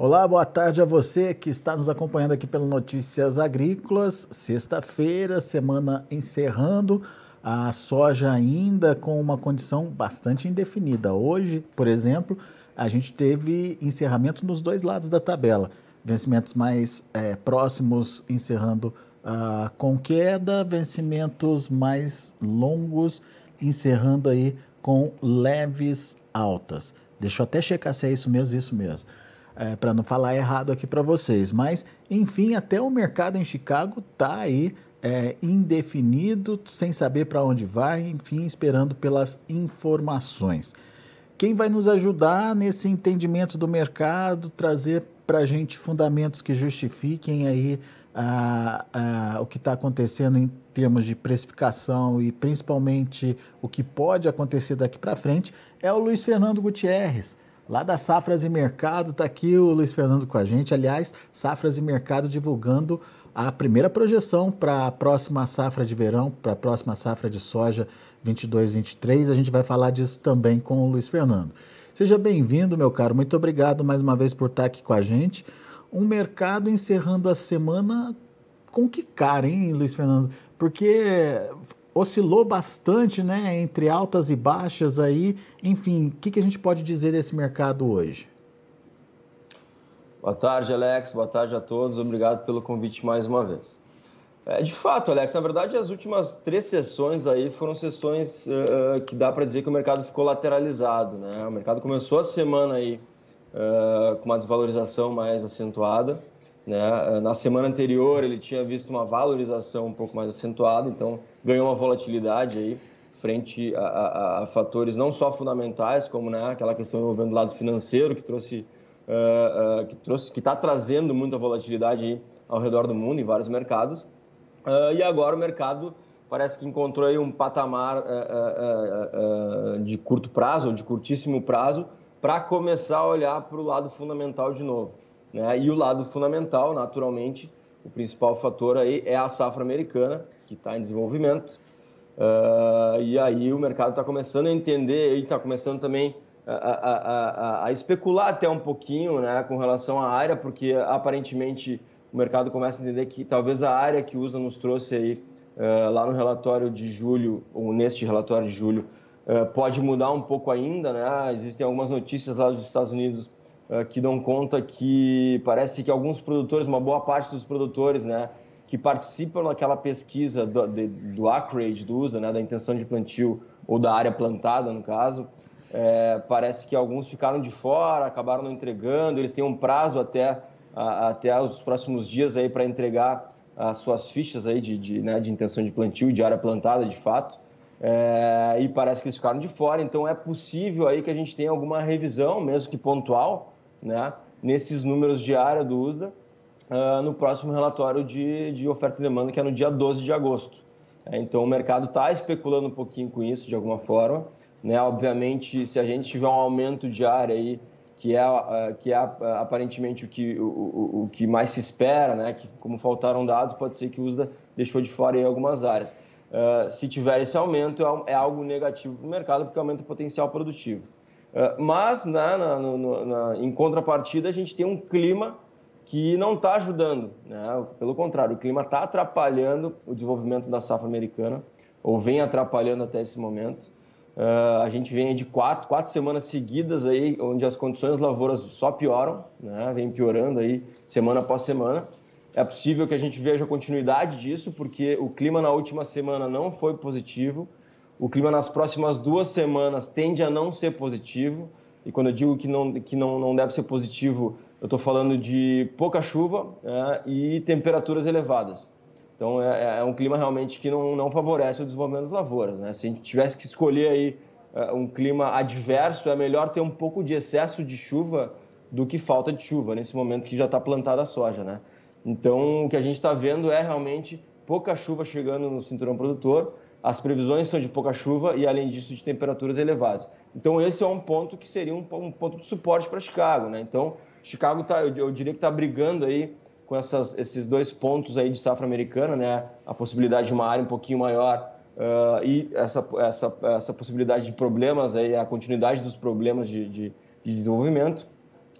Olá, boa tarde a você que está nos acompanhando aqui pelo Notícias Agrícolas. Sexta-feira, semana encerrando, a soja ainda com uma condição bastante indefinida. Hoje, por exemplo, a gente teve encerramento nos dois lados da tabela. Vencimentos mais é, próximos encerrando uh, com queda, vencimentos mais longos encerrando aí com leves altas. Deixa eu até checar se é isso mesmo, isso mesmo é, para não falar errado aqui para vocês. Mas, enfim, até o mercado em Chicago está aí é, indefinido, sem saber para onde vai, enfim, esperando pelas informações. Quem vai nos ajudar nesse entendimento do mercado, trazer para a gente fundamentos que justifiquem aí o que está acontecendo em termos de precificação e principalmente o que pode acontecer daqui para frente, é o Luiz Fernando Gutierrez. Lá da Safras e Mercado, está aqui o Luiz Fernando com a gente. Aliás, Safras e Mercado divulgando a primeira projeção para a próxima safra de verão, para a próxima safra de soja 22-23. A gente vai falar disso também com o Luiz Fernando. Seja bem-vindo, meu caro. Muito obrigado mais uma vez por estar aqui com a gente. Um mercado encerrando a semana com que cara, hein, Luiz Fernando? Porque oscilou bastante, né, entre altas e baixas aí. Enfim, o que, que a gente pode dizer desse mercado hoje? Boa tarde, Alex. Boa tarde a todos. Obrigado pelo convite mais uma vez. É, de fato, Alex, na verdade, as últimas três sessões aí foram sessões uh, que dá para dizer que o mercado ficou lateralizado, né? O mercado começou a semana aí uh, com uma desvalorização mais acentuada, né? Na semana anterior ele tinha visto uma valorização um pouco mais acentuada, então ganhou uma volatilidade aí frente a, a, a fatores não só fundamentais, como né, aquela questão envolvendo o lado financeiro que trouxe uh, uh, que trouxe que está trazendo muita volatilidade aí ao redor do mundo em vários mercados uh, e agora o mercado parece que encontrou aí um patamar de curto prazo ou de curtíssimo prazo para começar a olhar para o lado fundamental de novo né? e o lado fundamental naturalmente o principal fator aí é a safra americana que está em desenvolvimento. Uh, e aí o mercado está começando a entender e está começando também a, a, a, a, especular até um pouquinho né, com relação à área, porque aparentemente o mercado começa a entender que talvez a área que usa nos trouxe aí uh, lá no relatório de julho, ou neste relatório de julho, uh, pode mudar um pouco ainda. Né? Existem algumas notícias lá dos Estados Unidos que dão conta que parece que alguns produtores, uma boa parte dos produtores, né, que participam naquela pesquisa do, de, do acreage do uso, né, da intenção de plantio ou da área plantada, no caso, é, parece que alguns ficaram de fora, acabaram não entregando, eles têm um prazo até, a, até os próximos dias aí para entregar as suas fichas aí de, de, né, de intenção de plantio, de área plantada, de fato, é, e parece que eles ficaram de fora, então é possível aí que a gente tenha alguma revisão, mesmo que pontual, né, nesses números de área do USDA, uh, no próximo relatório de, de oferta e demanda, que é no dia 12 de agosto. É, então, o mercado está especulando um pouquinho com isso, de alguma forma. Né? Obviamente, se a gente tiver um aumento de área aí, que é, uh, que é aparentemente o que, o, o, o, que mais se espera, né? que como faltaram dados, pode ser que o USDA deixou de fora em algumas áreas. Uh, se tiver esse aumento, é, é algo negativo para o mercado, porque aumenta o potencial produtivo. Uh, mas, né, na, na, em contrapartida, a gente tem um clima que não está ajudando. Né? Pelo contrário, o clima está atrapalhando o desenvolvimento da safra americana, ou vem atrapalhando até esse momento. Uh, a gente vem de quatro, quatro semanas seguidas aí, onde as condições lavouras só pioram, né? vem piorando aí semana após semana. É possível que a gente veja a continuidade disso, porque o clima na última semana não foi positivo. O clima nas próximas duas semanas tende a não ser positivo. E quando eu digo que não, que não, não deve ser positivo, eu estou falando de pouca chuva é, e temperaturas elevadas. Então é, é, um clima realmente que não, não favorece o desenvolvimento das lavouras. Né? Se a gente tivesse que escolher aí é, um clima adverso, é melhor ter um pouco de excesso de chuva do que falta de chuva nesse momento que já está plantada a soja. Né? Então o que a gente está vendo é realmente pouca chuva chegando no cinturão produtor. As previsões são de pouca chuva e, além disso, de temperaturas elevadas. Então, esse é um ponto que seria um, um ponto de suporte para Chicago. Né? Então, Chicago tá, eu, eu diria que está brigando aí com essas, esses dois pontos aí de safra americana, né? A possibilidade de uma área um pouquinho maior uh, e essa, essa, essa possibilidade de problemas aí, a continuidade dos problemas de, de, de desenvolvimento.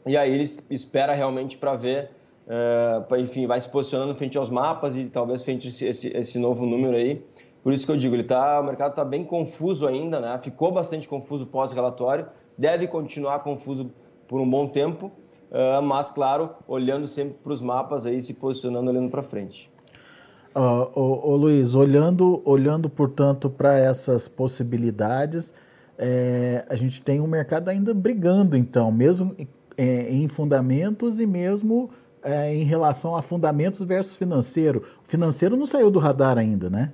e aí ele espera realmente para ver, uh, enfim, vai se posicionando frente aos mapas e talvez frente a esse, esse, esse novo número aí. Por isso que eu digo, ele tá, o mercado está bem confuso ainda, né? ficou bastante confuso pós-relatório, deve continuar confuso por um bom tempo, uh, mas, claro, olhando sempre para os mapas aí, se posicionando olhando para frente. Uh, ô, ô, Luiz, olhando, olhando portanto, para essas possibilidades, é, a gente tem um mercado ainda brigando, então, mesmo é, em fundamentos e mesmo é, em relação a fundamentos versus financeiro. O financeiro não saiu do radar ainda, né?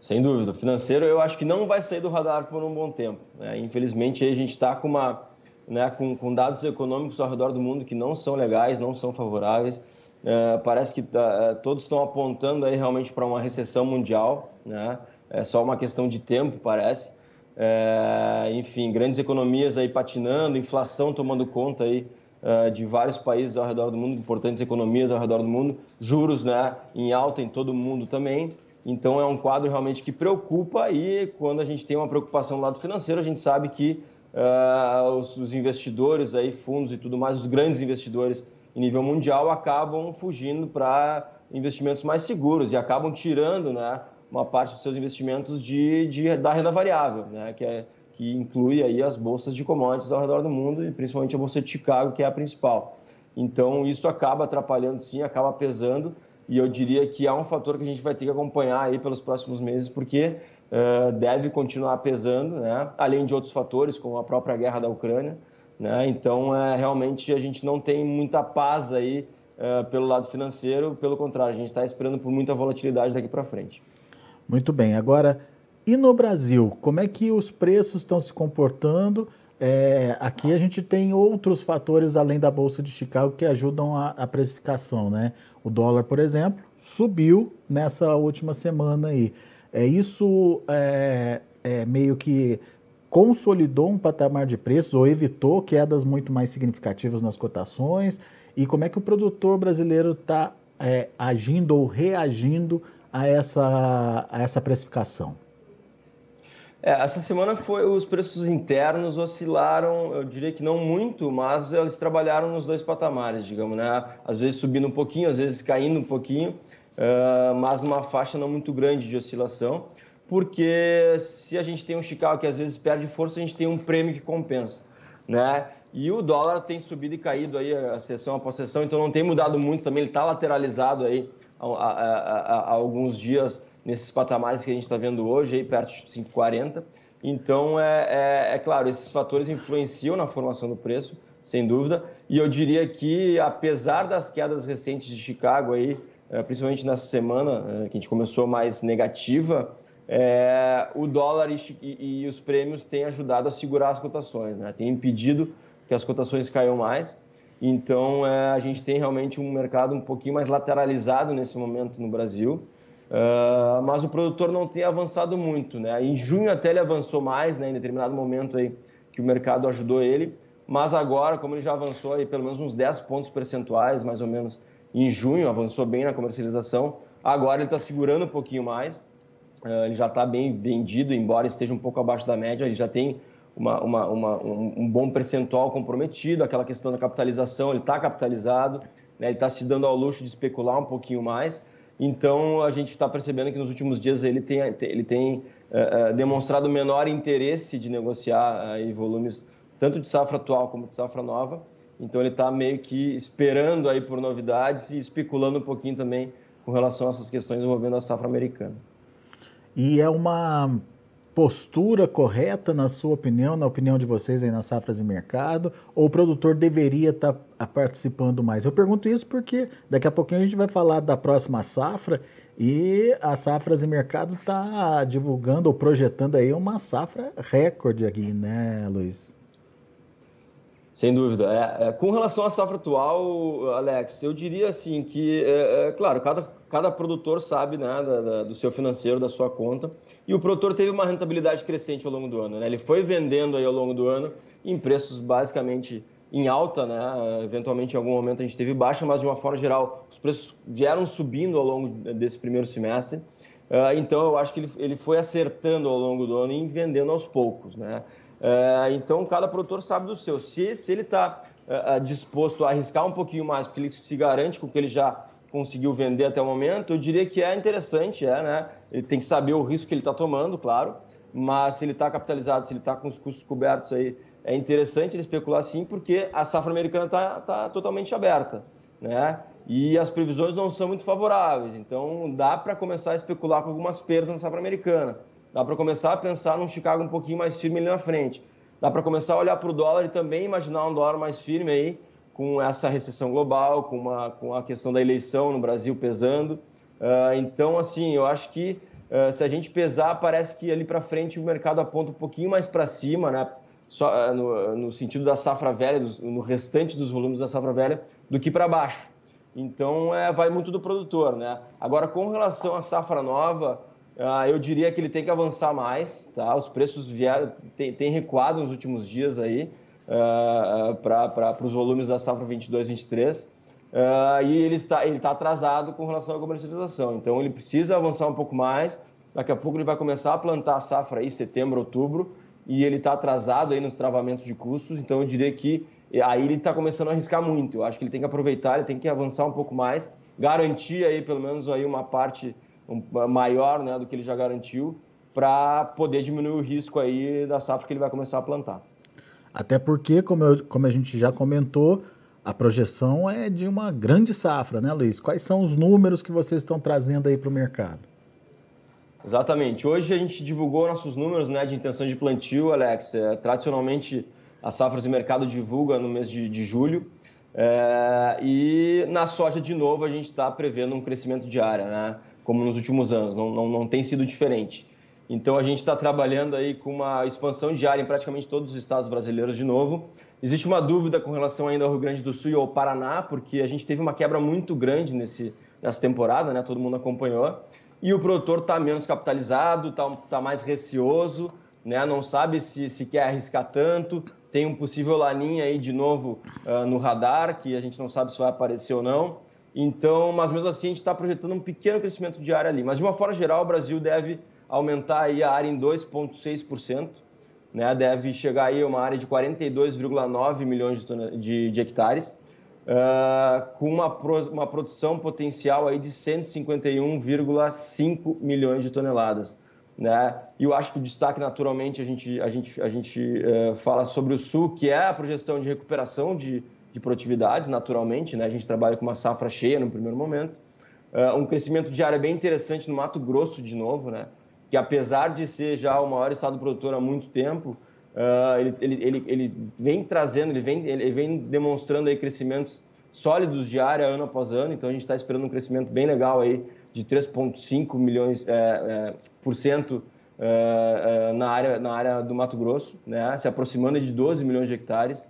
Sem dúvida. O financeiro eu acho que não vai sair do radar por um bom tempo. Né? Infelizmente, a gente está com, uma, né, com, com, dados econômicos ao redor do mundo que não são legais, não são favoráveis. É, parece que tá, todos estão apontando aí realmente para uma recessão mundial. Né? É só uma questão de tempo, parece. É, enfim, grandes economias aí patinando, inflação tomando conta aí uh, de vários países ao redor do mundo, importantes economias ao redor do mundo, juros né, em alta em todo o mundo também. Então é um quadro realmente que preocupa e quando a gente tem uma preocupação do lado financeiro, a gente sabe que uh, os, os, investidores aí, fundos e tudo mais, os grandes investidores em nível mundial acabam fugindo para investimentos mais seguros e acabam tirando né, uma parte dos seus investimentos de, de, da renda variável, né, que, é, que inclui aí as bolsas de commodities ao redor do mundo e principalmente a bolsa de Chicago, que é a principal. Então isso acaba atrapalhando sim, acaba pesando e eu diria que é um fator que a gente vai ter que acompanhar aí pelos próximos meses, porque uh, deve continuar pesando, né? além de outros fatores, como a própria guerra da Ucrânia. Né? Então, é, realmente, a gente não tem muita paz aí uh, pelo lado financeiro, pelo contrário, a gente está esperando por muita volatilidade daqui para frente. Muito bem. Agora, e no Brasil, como é que os preços estão se comportando? É, aqui a gente tem outros fatores além da Bolsa de Chicago que ajudam a, a precificação, né? O dólar, por exemplo, subiu nessa última semana aí. É, isso é, é meio que consolidou um patamar de preços ou evitou quedas muito mais significativas nas cotações? E como é que o produtor brasileiro está é, agindo ou reagindo a essa, a essa precificação? É, essa semana foi os preços internos oscilaram, eu diria que não muito, mas eles trabalharam nos dois patamares, digamos, né? Às vezes subindo um pouquinho, às vezes caindo um pouquinho, uh, mas numa faixa não muito grande de oscilação, porque se a gente tem um Chicago que às vezes perde força, a gente tem um prêmio que compensa, né? E o dólar tem subido e caído aí a sessão após sessão, então não tem mudado muito também, ele está lateralizado aí há, há, há, há alguns dias nesses patamares que a gente está vendo hoje, aí perto de 5,40. Então, é, é, é, claro, esses fatores influenciam na formação do preço, sem dúvida. E eu diria que, apesar das quedas recentes de Chicago, aí, principalmente nessa semana, é, que a gente começou mais negativa, é, o dólar e, e, os prêmios têm ajudado a segurar as cotações, né? tem impedido que as cotações caiam mais. Então, é, a gente tem realmente um mercado um pouquinho mais lateralizado nesse momento no Brasil. Uh, mas o produtor não tem avançado muito, né? Em junho até ele avançou mais, né? Em determinado momento aí que o mercado ajudou ele, mas agora, como ele já avançou aí pelo menos uns 10 pontos percentuais, mais ou menos, em junho, avançou bem na comercialização, agora ele está segurando um pouquinho mais, uh, ele já está bem vendido, embora esteja um pouco abaixo da média, ele já tem uma, uma, uma, um, bom percentual comprometido, aquela questão da capitalização, ele está capitalizado, né? ele está se dando ao luxo de especular um pouquinho mais, então, a gente está percebendo que nos últimos dias ele tem, ele tem uh, demonstrado menor interesse de negociar uh, volumes tanto de safra atual como de safra nova. Então, ele está meio que esperando aí por novidades e especulando um pouquinho também com relação a essas questões envolvendo a safra americana. E é uma postura correta, na sua opinião, na opinião de vocês aí nas safras e mercado, ou o produtor deveria estar tá participando mais? Eu pergunto isso porque daqui a pouquinho a gente vai falar da próxima safra e a Safras e Mercado está divulgando ou projetando aí uma safra recorde aqui, né, Luiz? Sem dúvida. É, é, com relação à safra atual, Alex, eu diria assim que, é, é claro, cada, cada produtor sabe né, da, da, do seu financeiro, da sua conta, e o produtor teve uma rentabilidade crescente ao longo do ano. Né? Ele foi vendendo aí ao longo do ano em preços basicamente em alta, né? eventualmente em algum momento a gente teve baixa, mas de uma forma geral os preços vieram subindo ao longo desse primeiro semestre. Uh, então eu acho que ele, ele foi acertando ao longo do ano e vendendo aos poucos. Né? Uh, então cada produtor sabe do seu. Se, se ele está uh, uh, disposto a arriscar um pouquinho mais, porque ele se garante com o que ele já conseguiu vender até o momento, eu diria que é interessante, é, né? Ele tem que saber o risco que ele está tomando, claro, mas se ele está capitalizado, se ele está com os custos cobertos aí, é interessante ele especular sim, porque a safra americana está tá totalmente aberta, né? E as previsões não são muito favoráveis, então dá para começar a especular com algumas perdas na safra americana. Dá para começar a pensar num Chicago um pouquinho mais firme ali na frente. Dá para começar a olhar para o dólar e também imaginar um dólar mais firme aí, com essa recessão global, com, uma, com a questão da eleição no Brasil pesando. Uh, então, assim, eu acho que uh, se a gente pesar, parece que ali para frente o mercado aponta um pouquinho mais para cima, né? Só, uh, no, no, sentido da safra velha, no restante dos volumes da safra velha, do que para baixo. Então, é, vai muito do produtor, né? Agora, com relação à safra nova, eu diria que ele tem que avançar mais, tá? Os preços vieram, tem, tem recuado nos últimos dias aí uh, para os volumes da safra 22-23. Uh, e ele está, ele está atrasado com relação à comercialização. Então, ele precisa avançar um pouco mais. Daqui a pouco ele vai começar a plantar a safra aí, setembro, outubro, e ele está atrasado aí nos travamentos de custos. Então, eu diria que aí ele está começando a arriscar muito. Eu acho que ele tem que aproveitar, ele tem que avançar um pouco mais, garantir aí pelo menos aí uma parte maior né, do que ele já garantiu, para poder diminuir o risco aí da safra que ele vai começar a plantar. Até porque, como, eu, como a gente já comentou, a projeção é de uma grande safra, né, Luiz? Quais são os números que vocês estão trazendo aí para o mercado? Exatamente. Hoje a gente divulgou nossos números né, de intenção de plantio, Alex. É, tradicionalmente, as safras de mercado divulga no mês de, de julho. É, e na soja, de novo, a gente está prevendo um crescimento de área, né, como nos últimos anos. Não, não, não tem sido diferente. Então a gente está trabalhando aí com uma expansão diária em praticamente todos os estados brasileiros de novo. Existe uma dúvida com relação ainda ao Rio Grande do Sul e ao Paraná, porque a gente teve uma quebra muito grande nesse, nessa temporada, né? Todo mundo acompanhou. E o produtor está menos capitalizado, está tá mais receoso, né? Não sabe se, se quer arriscar tanto. Tem um possível laninha aí de novo uh, no radar, que a gente não sabe se vai aparecer ou não. Então, mas mesmo assim a gente está projetando um pequeno crescimento diário ali. Mas de uma forma geral, o Brasil deve aumentar aí a área em 2,6%, né? deve chegar aí a uma área de 42,9 milhões de, de, de hectares, uh, com uma, pro, uma produção potencial aí de 151,5 milhões de toneladas. Né? E eu acho que o destaque, naturalmente, a gente, a gente, a gente uh, fala sobre o Sul, que é a projeção de recuperação de, de produtividades, naturalmente. Né? A gente trabalha com uma safra cheia no primeiro momento. Uh, um crescimento de área bem interessante no Mato Grosso, de novo, né? que apesar de ser já o maior estado produtor há muito tempo, uh, ele, ele, ele, ele, vem trazendo, ele vem, ele vem demonstrando aí crescimentos sólidos de área ano após ano, então a gente está esperando um crescimento bem legal aí de 3,5 milhões é, é, por cento é, na, área, na área do Mato Grosso, né, se aproximando de 12 milhões de hectares.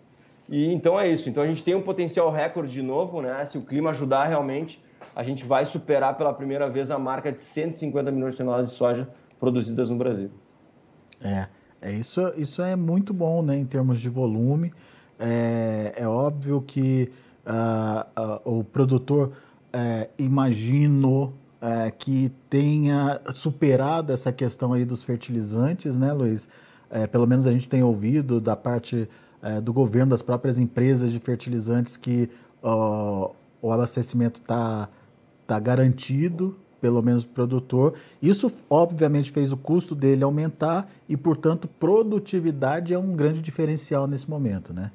E então é isso. Então a gente tem um potencial recorde de novo, né? Se o clima ajudar realmente, a gente vai superar pela primeira vez a marca de 150 milhões de toneladas de soja produzidas no Brasil. É, é isso, isso é muito bom, né, em termos de volume. É, é óbvio que uh, uh, o produtor uh, imaginou é, que tenha superado essa questão aí dos fertilizantes, né, Luiz? É, pelo menos a gente tem ouvido da parte é, do governo, das próprias empresas de fertilizantes, que o abastecimento está tá garantido pelo menos o produtor. Isso, obviamente, fez o custo dele aumentar e, portanto, produtividade é um grande diferencial nesse momento, né?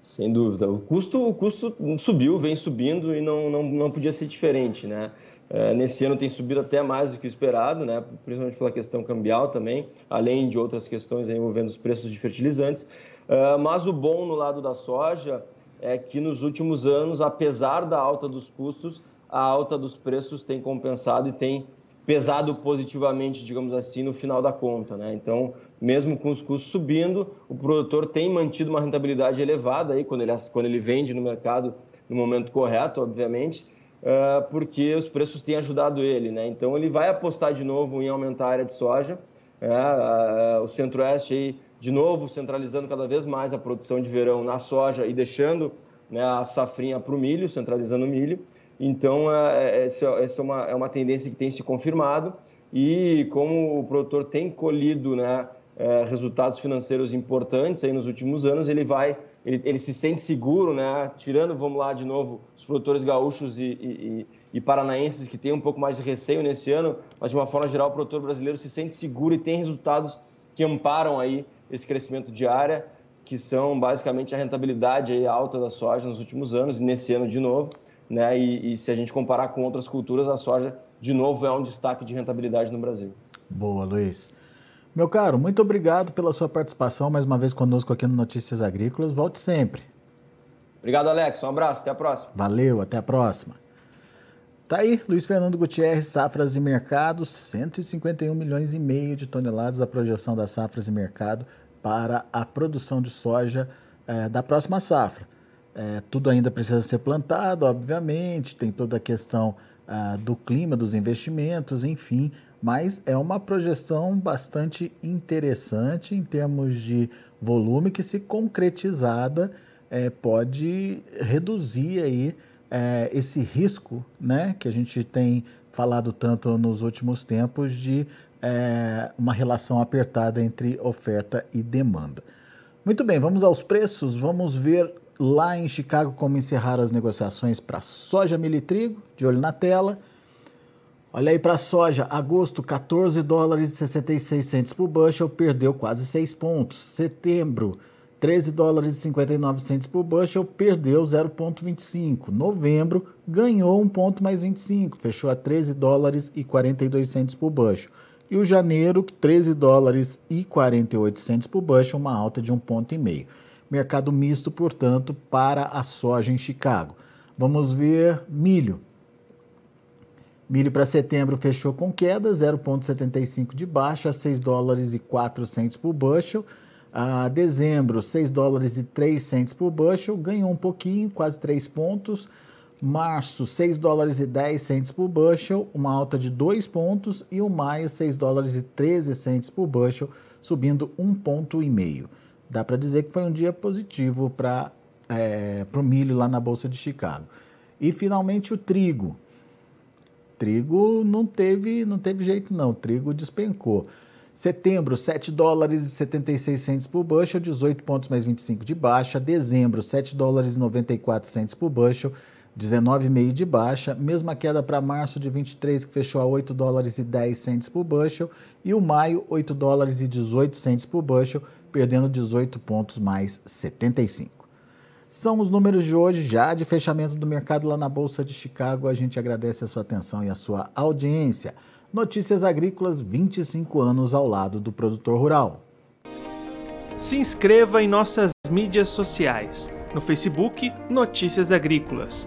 Sem dúvida. O custo, o custo subiu, vem subindo e não, não, não podia ser diferente, né? É, nesse ano tem subido até mais do que o esperado, né? principalmente pela questão cambial também, além de outras questões envolvendo os preços de fertilizantes. Uh, mas o bom no lado da soja é que nos últimos anos, apesar da alta dos custos, a alta dos preços tem compensado e tem pesado positivamente, digamos assim, no final da conta. Né? Então, mesmo com os custos subindo, o produtor tem mantido uma rentabilidade elevada aí quando ele, quando ele vende no mercado no momento correto, obviamente, uh, porque os preços têm ajudado ele. Né? Então, ele vai apostar de novo em aumentar a área de soja. Uh, uh, o Centro-Oeste aí, de novo, centralizando cada vez mais a produção de verão na soja e deixando né, a safrinha para o milho, centralizando o milho. Então, é, é, essa é uma, é uma tendência que tem se confirmado e como o produtor tem colhido né, é, resultados financeiros importantes aí nos últimos anos, ele vai ele, ele, se sente seguro, né? Tirando, vamos lá de novo, os produtores gaúchos e, e, e, paranaenses que têm um pouco mais de receio nesse ano, mas de uma forma geral o produtor brasileiro se sente seguro e tem resultados que amparam aí esse crescimento de área, que são basicamente a rentabilidade aí alta da soja nos últimos anos e nesse ano de novo, né? E, e se a gente comparar com outras culturas, a soja de novo é um destaque de rentabilidade no Brasil. Boa, Luiz. Meu caro, muito obrigado pela sua participação mais uma vez conosco aqui no Notícias Agrícolas. Volte sempre. Obrigado, Alex. Um abraço. Até a próxima. Valeu, até a próxima. Tá aí, Luiz Fernando Gutierrez, safras e mercado, 151 milhões e meio de toneladas a projeção das safras e mercado para a produção de soja é, da próxima safra. É, tudo ainda precisa ser plantado, obviamente, tem toda a questão ah, do clima, dos investimentos, enfim, mas é uma projeção bastante interessante em termos de volume que, se concretizada, é, pode reduzir aí é, esse risco, né, que a gente tem falado tanto nos últimos tempos de é, uma relação apertada entre oferta e demanda. Muito bem, vamos aos preços. Vamos ver lá em Chicago como encerraram as negociações para soja, milho e trigo, de olho na tela. Olha aí para a soja, agosto 14 dólares e 66 centos por bushel, perdeu quase 6 pontos. Setembro, 13 dólares e 59 centos por bushel, perdeu 0,25. Novembro, ganhou 1 ponto mais 25, fechou a 13 dólares e 42 centos por bushel. E o janeiro, 13 dólares e 48 centos por bushel, uma alta de 1 ponto e meio. Mercado misto, portanto, para a soja em Chicago. Vamos ver milho. Milho para setembro fechou com queda, 0,75 de baixa, 6 dólares e 4 centos por bushel. A dezembro, 6 dólares e 3 centos por bushel, ganhou um pouquinho, quase 3 pontos. Março, 6 dólares e 10 centos por bushel, uma alta de 2 pontos. E o maio, 6 dólares e 13 centos por bushel, subindo 1,5 ponto. Dá para dizer que foi um dia positivo para é, o milho lá na Bolsa de Chicago. E finalmente o trigo trigo não teve, não teve jeito não, trigo despencou. Setembro, 7 dólares e 76 centos por bushel, 18 pontos mais 25 de baixa. Dezembro, 7 dólares e 94 centos por bushel, 19,5 de baixa. Mesma queda para março de 23, que fechou a 8 dólares e 10 centos por bushel. E o maio, 8 dólares e 18 centos por bushel, perdendo 18 pontos mais 75. São os números de hoje, já de fechamento do mercado lá na Bolsa de Chicago. A gente agradece a sua atenção e a sua audiência. Notícias Agrícolas, 25 anos ao lado do produtor rural. Se inscreva em nossas mídias sociais. No Facebook, Notícias Agrícolas.